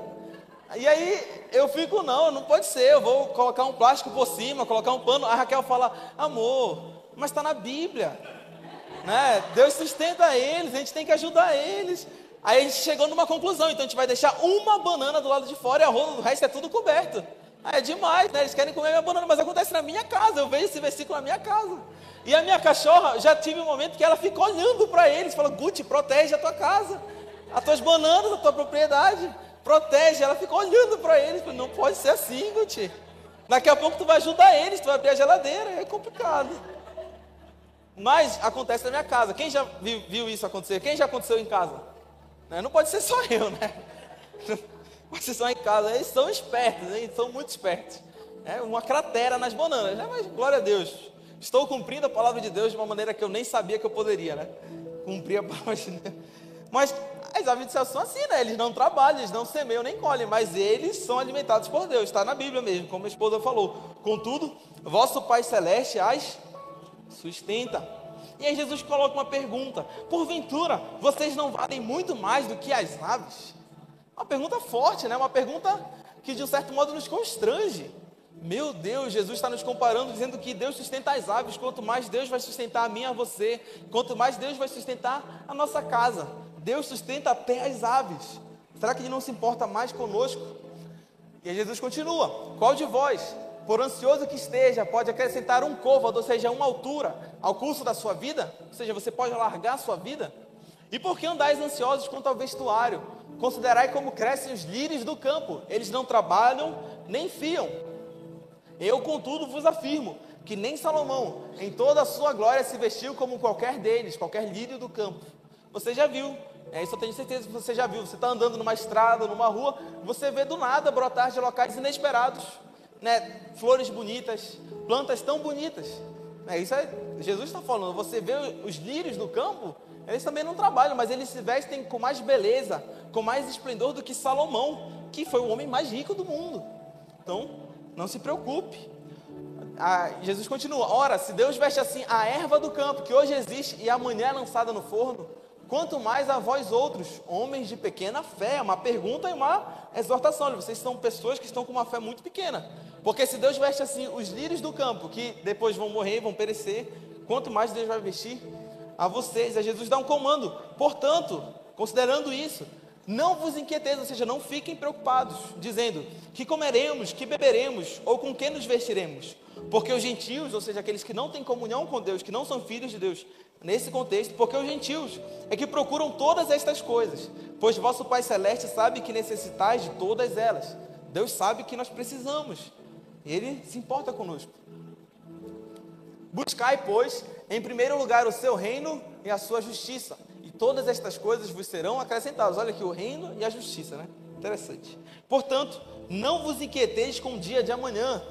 E aí eu fico, não, não pode ser, eu vou colocar um plástico por cima, colocar um pano. A Raquel fala, amor, mas está na Bíblia. Né? Deus sustenta eles, a gente tem que ajudar eles. Aí a gente chegou numa conclusão, então a gente vai deixar uma banana do lado de fora e a rola resto é tudo coberto. Ah, é demais, né? Eles querem comer minha banana, mas acontece na minha casa. Eu vejo esse versículo na minha casa. E a minha cachorra, já tive um momento que ela fica olhando para eles, fala: Guti, protege a tua casa, as tuas bananas, a tua propriedade, protege. Ela fica olhando para eles, fala, não pode ser assim, Guti. Daqui a pouco tu vai ajudar eles, tu vai abrir a geladeira, é complicado. Mas acontece na minha casa. Quem já viu, viu isso acontecer? Quem já aconteceu em casa? Né? Não pode ser só eu, né? Vocês estão em casa, eles são espertos, hein? são muito espertos. É uma cratera nas bananas, né? mas glória a Deus. Estou cumprindo a palavra de Deus de uma maneira que eu nem sabia que eu poderia, né? Cumprir a palavra de Deus. Mas as aves do céu são assim, né? Eles não trabalham, eles não semeiam nem colhem, mas eles são alimentados por Deus. Está na Bíblia mesmo, como a esposa falou. Contudo, vosso Pai Celeste as sustenta. E aí Jesus coloca uma pergunta: Porventura, vocês não valem muito mais do que as aves? Uma pergunta forte, né? Uma pergunta que de um certo modo nos constrange. Meu Deus, Jesus está nos comparando, dizendo que Deus sustenta as aves, quanto mais Deus vai sustentar a mim a você, quanto mais Deus vai sustentar a nossa casa. Deus sustenta até as aves. Será que ele não se importa mais conosco? E Jesus continua: Qual de vós, por ansioso que esteja, pode acrescentar um côvado, ou seja, uma altura, ao curso da sua vida? Ou seja, você pode alargar a sua vida? E por que andais ansiosos quanto ao vestuário? Considerai como crescem os lírios do campo, eles não trabalham nem fiam. Eu, contudo, vos afirmo que nem Salomão, em toda a sua glória, se vestiu como qualquer deles, qualquer lírio do campo. Você já viu, é isso eu tenho certeza que você já viu. Você está andando numa estrada, numa rua, você vê do nada brotar de locais inesperados, né? Flores bonitas, plantas tão bonitas. É, isso é, Jesus está falando. Você vê os lírios do campo, eles também não trabalham, mas eles se vestem com mais beleza, com mais esplendor do que Salomão, que foi o homem mais rico do mundo. Então, não se preocupe. Ah, Jesus continua: Ora, se Deus veste assim a erva do campo, que hoje existe e amanhã é lançada no forno, quanto mais a vós outros, homens de pequena fé. Uma pergunta e uma exortação. Vocês são pessoas que estão com uma fé muito pequena. Porque se Deus veste assim os lírios do campo, que depois vão morrer, vão perecer, quanto mais Deus vai vestir a vocês. A Jesus dá um comando. Portanto, considerando isso, não vos inquieteis, ou seja, não fiquem preocupados, dizendo que comeremos, que beberemos ou com que nos vestiremos. Porque os gentios, ou seja, aqueles que não têm comunhão com Deus, que não são filhos de Deus, nesse contexto, porque os gentios é que procuram todas estas coisas, pois vosso Pai Celeste sabe que necessitais de todas elas. Deus sabe que nós precisamos, Ele se importa conosco. Buscai, pois, em primeiro lugar o seu reino e a sua justiça, e todas estas coisas vos serão acrescentadas. Olha aqui, o reino e a justiça, né? Interessante. Portanto, não vos inquieteis com o dia de amanhã,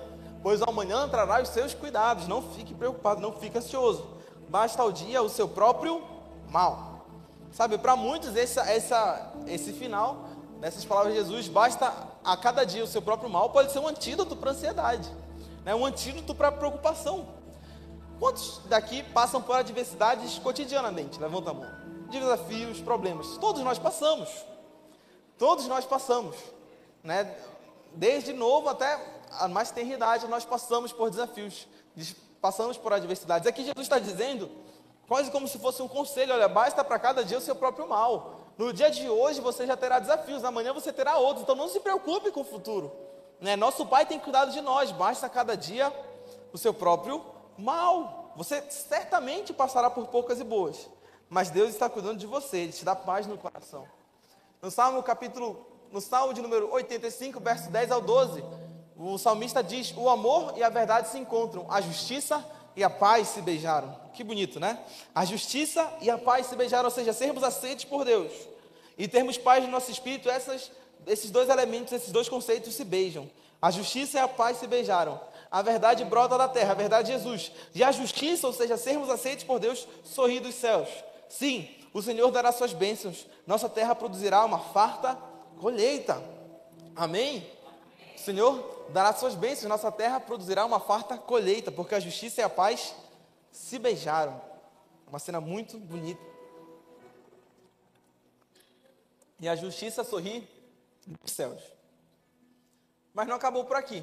pois amanhã trará os seus cuidados. Não fique preocupado, não fique ansioso. Basta ao dia o seu próprio mal. Sabe, para muitos, essa, essa, esse final dessas palavras de Jesus, basta a cada dia o seu próprio mal, pode ser um antídoto para a ansiedade, né? um antídoto para a preocupação. Quantos daqui passam por adversidades cotidianamente? Levanta a mão. Desafios, problemas. Todos nós passamos. Todos nós passamos. Né? Desde novo até a mais tenra idade, nós passamos por desafios. Passamos por adversidades. Aqui Jesus está dizendo, quase como se fosse um conselho: olha, basta para cada dia o seu próprio mal. No dia de hoje você já terá desafios, amanhã você terá outros. Então não se preocupe com o futuro. Né? Nosso Pai tem cuidado de nós, basta cada dia o seu próprio mal. Você certamente passará por poucas e boas, mas Deus está cuidando de você, Ele te dá paz no coração. No Salmo capítulo, no Salmo de número 85, verso 10 ao 12, o salmista diz: "O amor e a verdade se encontram, a justiça e a paz se beijaram". Que bonito, né? A justiça e a paz se beijaram, ou seja, sermos aceitos por Deus e termos paz no nosso espírito, essas, esses dois elementos, esses dois conceitos se beijam. A justiça e a paz se beijaram a verdade brota da terra, a verdade é Jesus. E a justiça, ou seja, sermos aceitos por Deus, sorri dos céus. Sim, o Senhor dará suas bênçãos, nossa terra produzirá uma farta colheita. Amém? O Senhor dará suas bênçãos, nossa terra produzirá uma farta colheita, porque a justiça e a paz se beijaram. Uma cena muito bonita. E a justiça sorri dos céus. Mas não acabou por aqui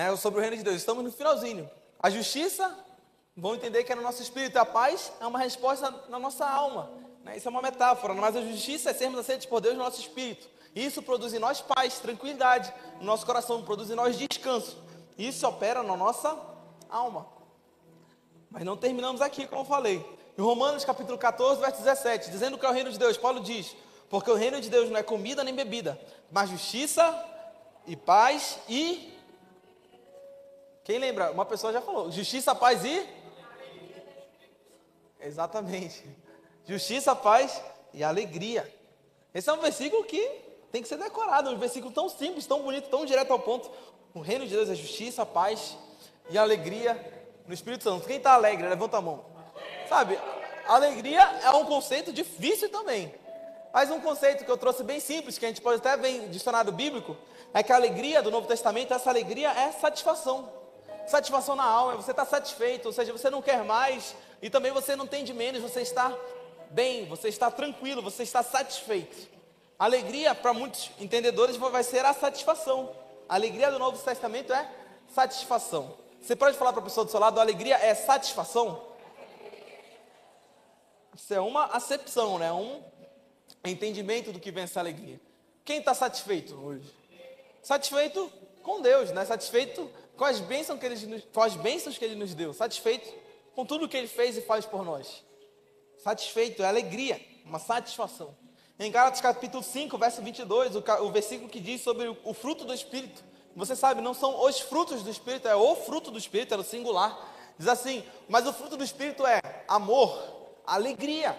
né, sobre o reino de Deus. Estamos no finalzinho. A justiça, vão entender que é no nosso espírito. A paz é uma resposta na nossa alma. Né? Isso é uma metáfora, mas a justiça é sermos aceitos por Deus no nosso espírito. Isso produz em nós paz, tranquilidade no nosso coração, produz em nós descanso. Isso opera na nossa alma. Mas não terminamos aqui, como eu falei. Em Romanos capítulo 14, verso 17, dizendo que é o reino de Deus, Paulo diz: Porque o reino de Deus não é comida nem bebida, mas justiça e paz e quem lembra? Uma pessoa já falou: justiça, paz e. Exatamente. Justiça, paz e alegria. Esse é um versículo que tem que ser decorado. Um versículo tão simples, tão bonito, tão direto ao ponto. O reino de Deus é justiça, paz e alegria no Espírito Santo. Quem está alegre, levanta a mão. Sabe, alegria é um conceito difícil também. Mas um conceito que eu trouxe bem simples, que a gente pode até ver em dicionário bíblico, é que a alegria do Novo Testamento, essa alegria é satisfação satisfação na alma, você está satisfeito, ou seja, você não quer mais, e também você não tem de menos, você está bem, você está tranquilo, você está satisfeito. Alegria, para muitos entendedores, vai ser a satisfação. A alegria do Novo Testamento é satisfação. Você pode falar para a pessoa do seu lado, alegria é satisfação? Isso é uma acepção, né? um entendimento do que vem essa alegria. Quem está satisfeito hoje? Satisfeito com Deus, né? Satisfeito as bênçãos que ele, as bênçãos que ele nos deu. Satisfeito com tudo que ele fez e faz por nós. Satisfeito, é alegria, uma satisfação. Em Gálatas capítulo 5, verso 22, o, o versículo que diz sobre o, o fruto do Espírito. Você sabe, não são os frutos do Espírito, é o fruto do Espírito, é o singular. Diz assim: Mas o fruto do Espírito é amor, alegria,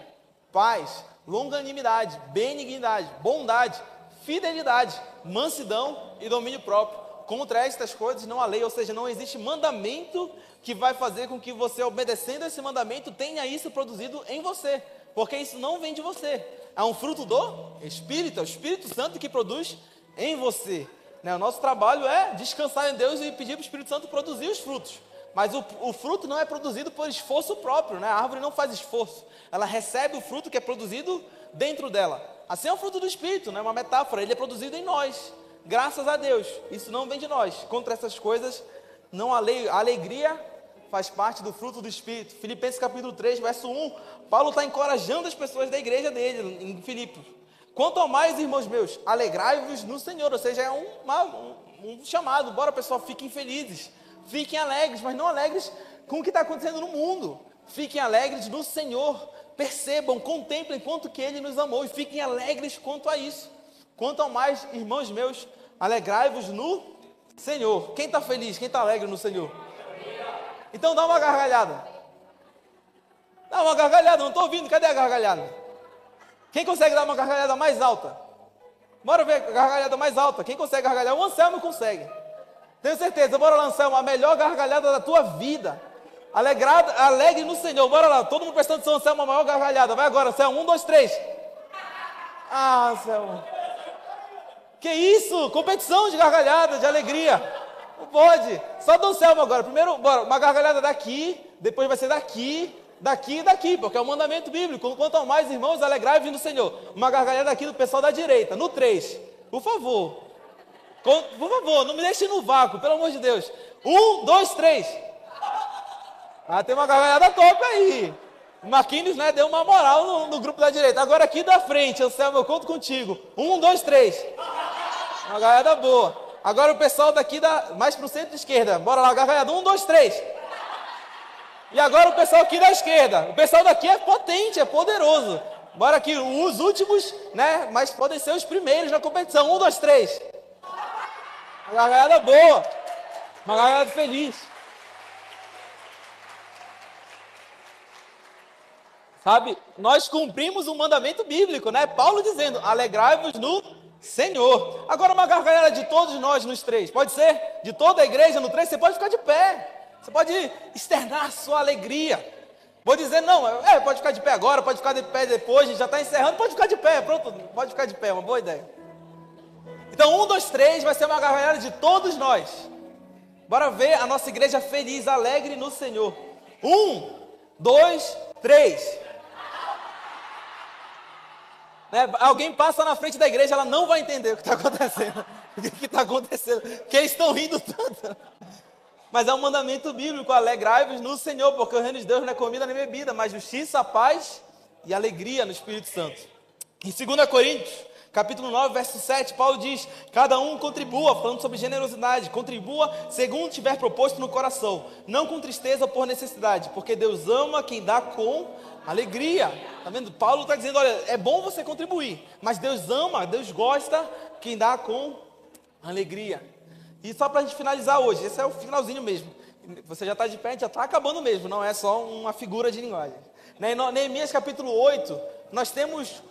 paz, longanimidade, benignidade, bondade, fidelidade, mansidão e domínio próprio. Contra estas coisas não há lei, ou seja, não existe mandamento que vai fazer com que você, obedecendo esse mandamento, tenha isso produzido em você, porque isso não vem de você, é um fruto do Espírito, é o Espírito Santo que produz em você. Né? O nosso trabalho é descansar em Deus e pedir para o Espírito Santo produzir os frutos. Mas o, o, fruto não é produzido por esforço próprio, né? a árvore não faz esforço, ela recebe o fruto que é produzido dentro dela. Assim é o fruto do Espírito, né? uma metáfora, ele é produzido em nós, graças a Deus, isso não vem de nós. Contra essas coisas, não há lei, a alegria faz parte do fruto do Espírito. Filipenses capítulo 3, verso 1, Paulo está encorajando as pessoas da igreja dele, em Filipos. Quanto ao mais, irmãos meus, alegrai-vos no Senhor, ou seja, é um, uma, um, um chamado, bora pessoal, fiquem felizes Fiquem alegres, mas não alegres com o que está acontecendo no mundo. Fiquem alegres no Senhor. Percebam, contemplem quanto que Ele nos amou e fiquem alegres quanto a isso. Quanto mais, irmãos meus, alegrai-vos no Senhor. Quem está feliz? Quem está alegre no Senhor? Então dá uma gargalhada. Dá uma gargalhada, não estou ouvindo, cadê a gargalhada? Quem consegue dar uma gargalhada mais alta? Bora ver a gargalhada mais alta. Quem consegue gargalhar? O Anselmo consegue. Tenho certeza, bora lançar uma melhor gargalhada da tua vida. Alegrado, alegre no Senhor. Bora lá, todo mundo prestando atenção, Anselmo, uma maior gargalhada. Vai agora, Anselmo, um, dois, três. Ah, Anselmo. Que isso? Competição de gargalhada, de alegria. Não pode. Só do Anselmo agora. Primeiro, bora, uma gargalhada daqui, depois vai ser daqui, daqui e daqui, porque é o um mandamento bíblico. Quanto mais, irmãos, alegrai-vos no Senhor. Uma gargalhada aqui do pessoal da direita, no três. Por favor. Por favor, não me deixe no vácuo, pelo amor de Deus. Um, dois, três. Ah, tem uma gargalhada top aí. O Marquinhos né, deu uma moral no, no, grupo da direita. Agora aqui da frente, Anselmo, eu conto contigo. Um, dois, três. Uma gargalhada boa. Agora o pessoal daqui da, mais para o centro esquerda. Bora lá, gargalhada. Um, dois, três. E agora o pessoal aqui da esquerda. O pessoal daqui é potente, é poderoso. Bora aqui, os últimos, né? Mas podem ser os primeiros na competição. Um, dois, três. Uma gargalhada boa. Uma gargalhada feliz. Sabe, nós cumprimos um mandamento bíblico, né? Paulo dizendo: alegrai-vos no Senhor. Agora, uma gargalhada de todos nós nos três, pode ser? De toda a igreja no três, você pode ficar de pé. Você pode externar sua alegria. Vou dizer, não, é, pode ficar de pé agora, pode ficar de pé depois, a gente já está encerrando, pode ficar de pé, pronto, pode ficar de pé, uma boa ideia. Então, um, dois, três vai ser uma gargalhada de todos nós. Bora ver a nossa igreja feliz, alegre no Senhor. Um, dois, três. Né? Alguém passa na frente da igreja, ela não vai entender o que está acontecendo. O que está acontecendo? Porque estão rindo tanto. Mas é um mandamento bíblico: alegrai-vos no Senhor, porque o reino de Deus não é comida nem bebida, mas justiça, paz e alegria no Espírito Santo. Em 2 Coríntios, capítulo 9, verso 7, Paulo diz: Cada um contribua, falando sobre generosidade, contribua segundo tiver proposto no coração, não com tristeza ou por necessidade, porque Deus ama quem dá com alegria. Tá vendo? Paulo está dizendo: Olha, é bom você contribuir, mas Deus ama, Deus gosta quem dá com alegria. E só para a gente finalizar hoje, esse é o finalzinho mesmo. Você já está de pé, já está acabando mesmo, não é só uma figura de linguagem. Né, em Neemias capítulo 8, nós temos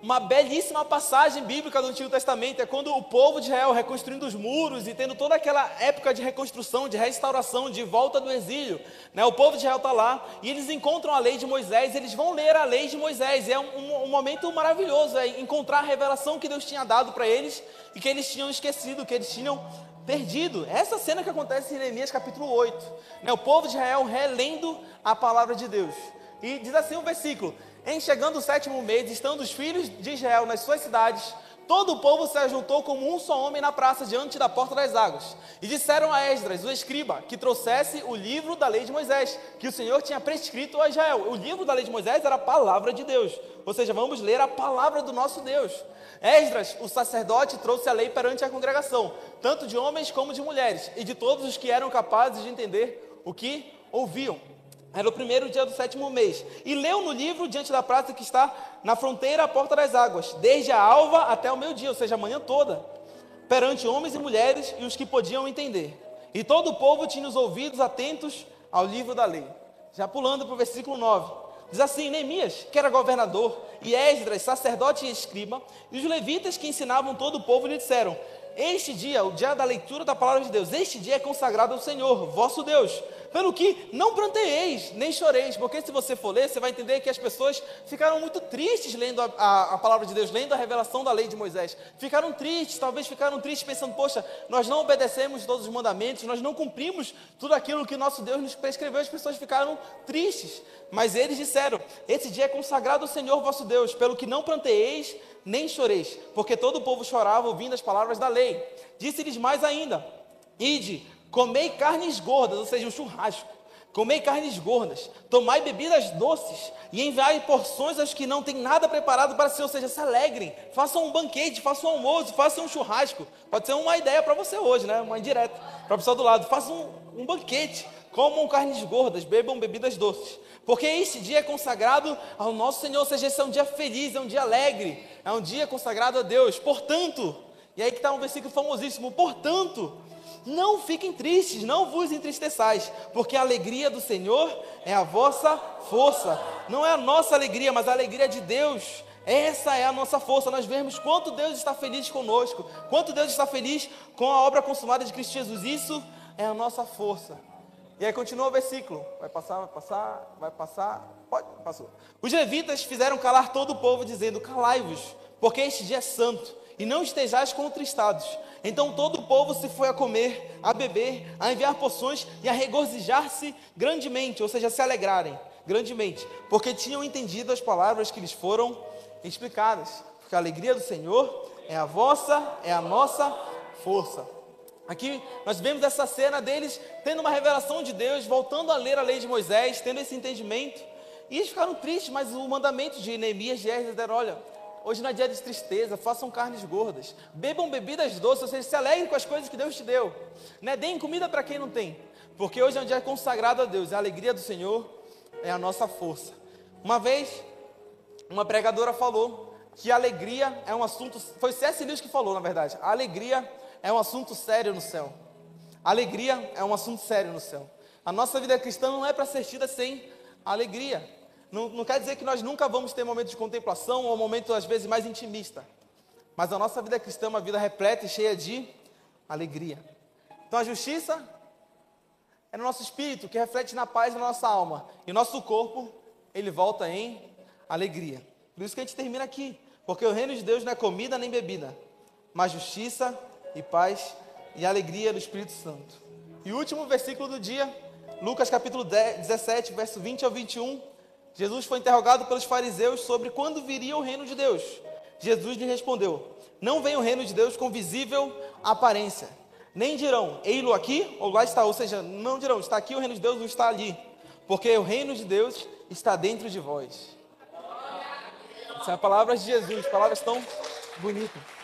uma belíssima passagem bíblica do Antigo Testamento é quando o povo de Israel reconstruindo os muros e tendo toda aquela época de reconstrução, de restauração, de volta do exílio. Né? O povo de Israel está lá e eles encontram a lei de Moisés, eles vão ler a lei de Moisés. É um, um, um momento maravilhoso, é encontrar a revelação que Deus tinha dado para eles e que eles tinham esquecido, que eles tinham perdido. Essa cena que acontece em Neemias capítulo 8. Né? O povo de Israel relendo a palavra de Deus. E diz assim o versículo: em chegando o sétimo mês, estando os filhos de Israel nas suas cidades, todo o povo se ajuntou como um só homem na praça diante da porta das águas. E disseram a Esdras, o escriba, que trouxesse o livro da lei de Moisés, que o Senhor tinha prescrito a Israel. O livro da lei de Moisés era a palavra de Deus. Ou seja, vamos ler a palavra do nosso Deus. Esdras, o sacerdote, trouxe a lei perante a congregação, tanto de homens como de mulheres, e de todos os que eram capazes de entender o que ouviam. Era o primeiro dia do sétimo mês. E leu no livro diante da praça que está na fronteira à porta das águas, desde a alva até o meio-dia, ou seja, a manhã toda, perante homens e mulheres e os que podiam entender. E todo o povo tinha os ouvidos atentos ao livro da lei. Já pulando para o versículo 9. Diz assim: Neemias, que era governador, e Esdras, sacerdote e escriba, e os levitas que ensinavam todo o povo lhe disseram: Este dia, o dia da leitura da palavra de Deus, este dia é consagrado ao Senhor, vosso Deus pelo que não planteeis, nem choreis, porque se você for ler, você vai entender que as pessoas ficaram muito tristes lendo a, a, a, palavra de Deus, lendo a revelação da lei de Moisés. Ficaram tristes, talvez ficaram tristes pensando, poxa, nós não obedecemos todos os mandamentos, nós não cumprimos tudo aquilo que nosso Deus nos prescreveu, as pessoas ficaram tristes. Mas eles disseram: Esse dia é consagrado ao Senhor vosso Deus, pelo que não planteeis, nem choreis, porque todo o povo chorava ouvindo as palavras da lei. Disse-lhes mais ainda: Ide, Comei carnes gordas, ou seja, um churrasco. Comei carnes gordas, tomai bebidas doces e enviai porções aos que não têm nada preparado para si, ou seja, se alegrem, façam um banquete, façam um almoço, façam um churrasco. Pode ser uma ideia para você hoje, né? Uma indireta para o pessoal do lado. Façam um, um banquete, comam carnes gordas, bebam bebidas doces. Porque este dia é consagrado ao nosso Senhor, ou seja, esse é um dia feliz, é um dia alegre, é um dia consagrado a Deus. Portanto, e aí que está um versículo famosíssimo, portanto, não fiquem tristes, não vos entristeçais, porque a alegria do Senhor é a vossa força. Não é a nossa alegria, mas a alegria de Deus. Essa é a nossa força. Nós vemos quanto Deus está feliz conosco, quanto Deus está feliz com a obra consumada de Cristo Jesus. Isso é a nossa força. E aí continua o versículo. Vai passar, vai passar, vai passar. Pode, passou. Os levitas fizeram calar todo o povo, dizendo: Calai-vos, porque este dia é santo, e não estejais contristados. Então todo o povo se foi a comer, a beber, a enviar poções e a regozijar-se grandemente, ou seja, se alegrarem grandemente, porque tinham entendido as palavras que lhes foram explicadas. Porque a alegria do Senhor é a vossa, é a nossa força. Aqui nós vemos essa cena deles tendo uma revelação de Deus, voltando a ler a lei de Moisés, tendo esse entendimento. E eles ficaram tristes, mas o mandamento de Neemias Esdras era: olha, Hoje não é dia de tristeza, façam carnes gordas, bebam bebidas doces, ou seja, se alegrem com as coisas que Deus te deu. Né? Deem comida para quem não tem, porque hoje é um dia consagrado a Deus, a alegria do Senhor é a nossa força. Uma vez, uma pregadora falou que alegria é um assunto, foi C.S. Lewis que falou, na verdade, a alegria é um assunto sério no céu. A alegria é um assunto sério no céu. A nossa vida cristã não é para ser tida sem alegria. Não, não quer dizer que nós nunca vamos ter momentos de contemplação ou um momento, às vezes, mais intimista. Mas a nossa vida cristã é uma vida repleta e cheia de alegria. Então a justiça é no nosso espírito, que reflete na paz da nossa alma. E nosso corpo, ele volta em alegria. Por isso que a gente termina aqui. Porque o reino de Deus não é comida nem bebida, mas justiça e paz e alegria do Espírito Santo. E o último versículo do dia, Lucas capítulo 17, verso 20 ao 21. Jesus foi interrogado pelos fariseus sobre quando viria o reino de Deus. Jesus lhe respondeu: Não vem o reino de Deus com visível aparência. Nem dirão, ei-lo aqui ou lá está. Ou seja, não dirão, está aqui o reino de Deus ou está ali. Porque o reino de Deus está dentro de vós. São as palavras de Jesus, palavras tão bonitas.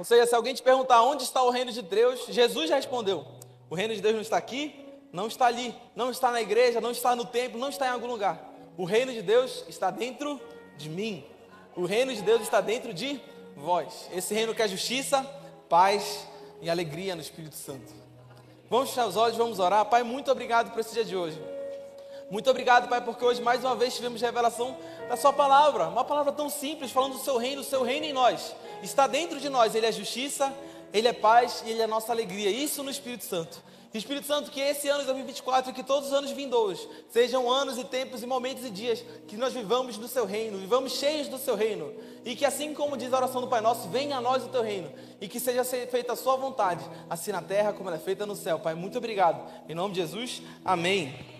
Ou seja, se alguém te perguntar onde está o reino de Deus, Jesus já respondeu: o reino de Deus não está aqui, não está ali, não está na igreja, não está no templo, não está em algum lugar. O reino de Deus está dentro de mim. O reino de Deus está dentro de vós. Esse reino que é justiça, paz e alegria no Espírito Santo. Vamos fechar os olhos, vamos orar. Pai, muito obrigado por esse dia de hoje. Muito obrigado, Pai, porque hoje mais uma vez tivemos revelação da Sua palavra. Uma palavra tão simples, falando do Seu reino, o Seu reino em nós. Está dentro de nós. Ele é justiça, Ele é paz e Ele é nossa alegria. Isso no Espírito Santo. Espírito Santo, que esse ano de 2024 e que todos os anos vindouros sejam anos e tempos e momentos e dias que nós vivamos do Seu reino, vivamos cheios do Seu reino. E que assim como diz a oração do Pai Nosso, venha a nós o Teu reino. E que seja feita a Sua vontade, assim na terra como ela é feita no céu. Pai, muito obrigado. Em nome de Jesus, amém.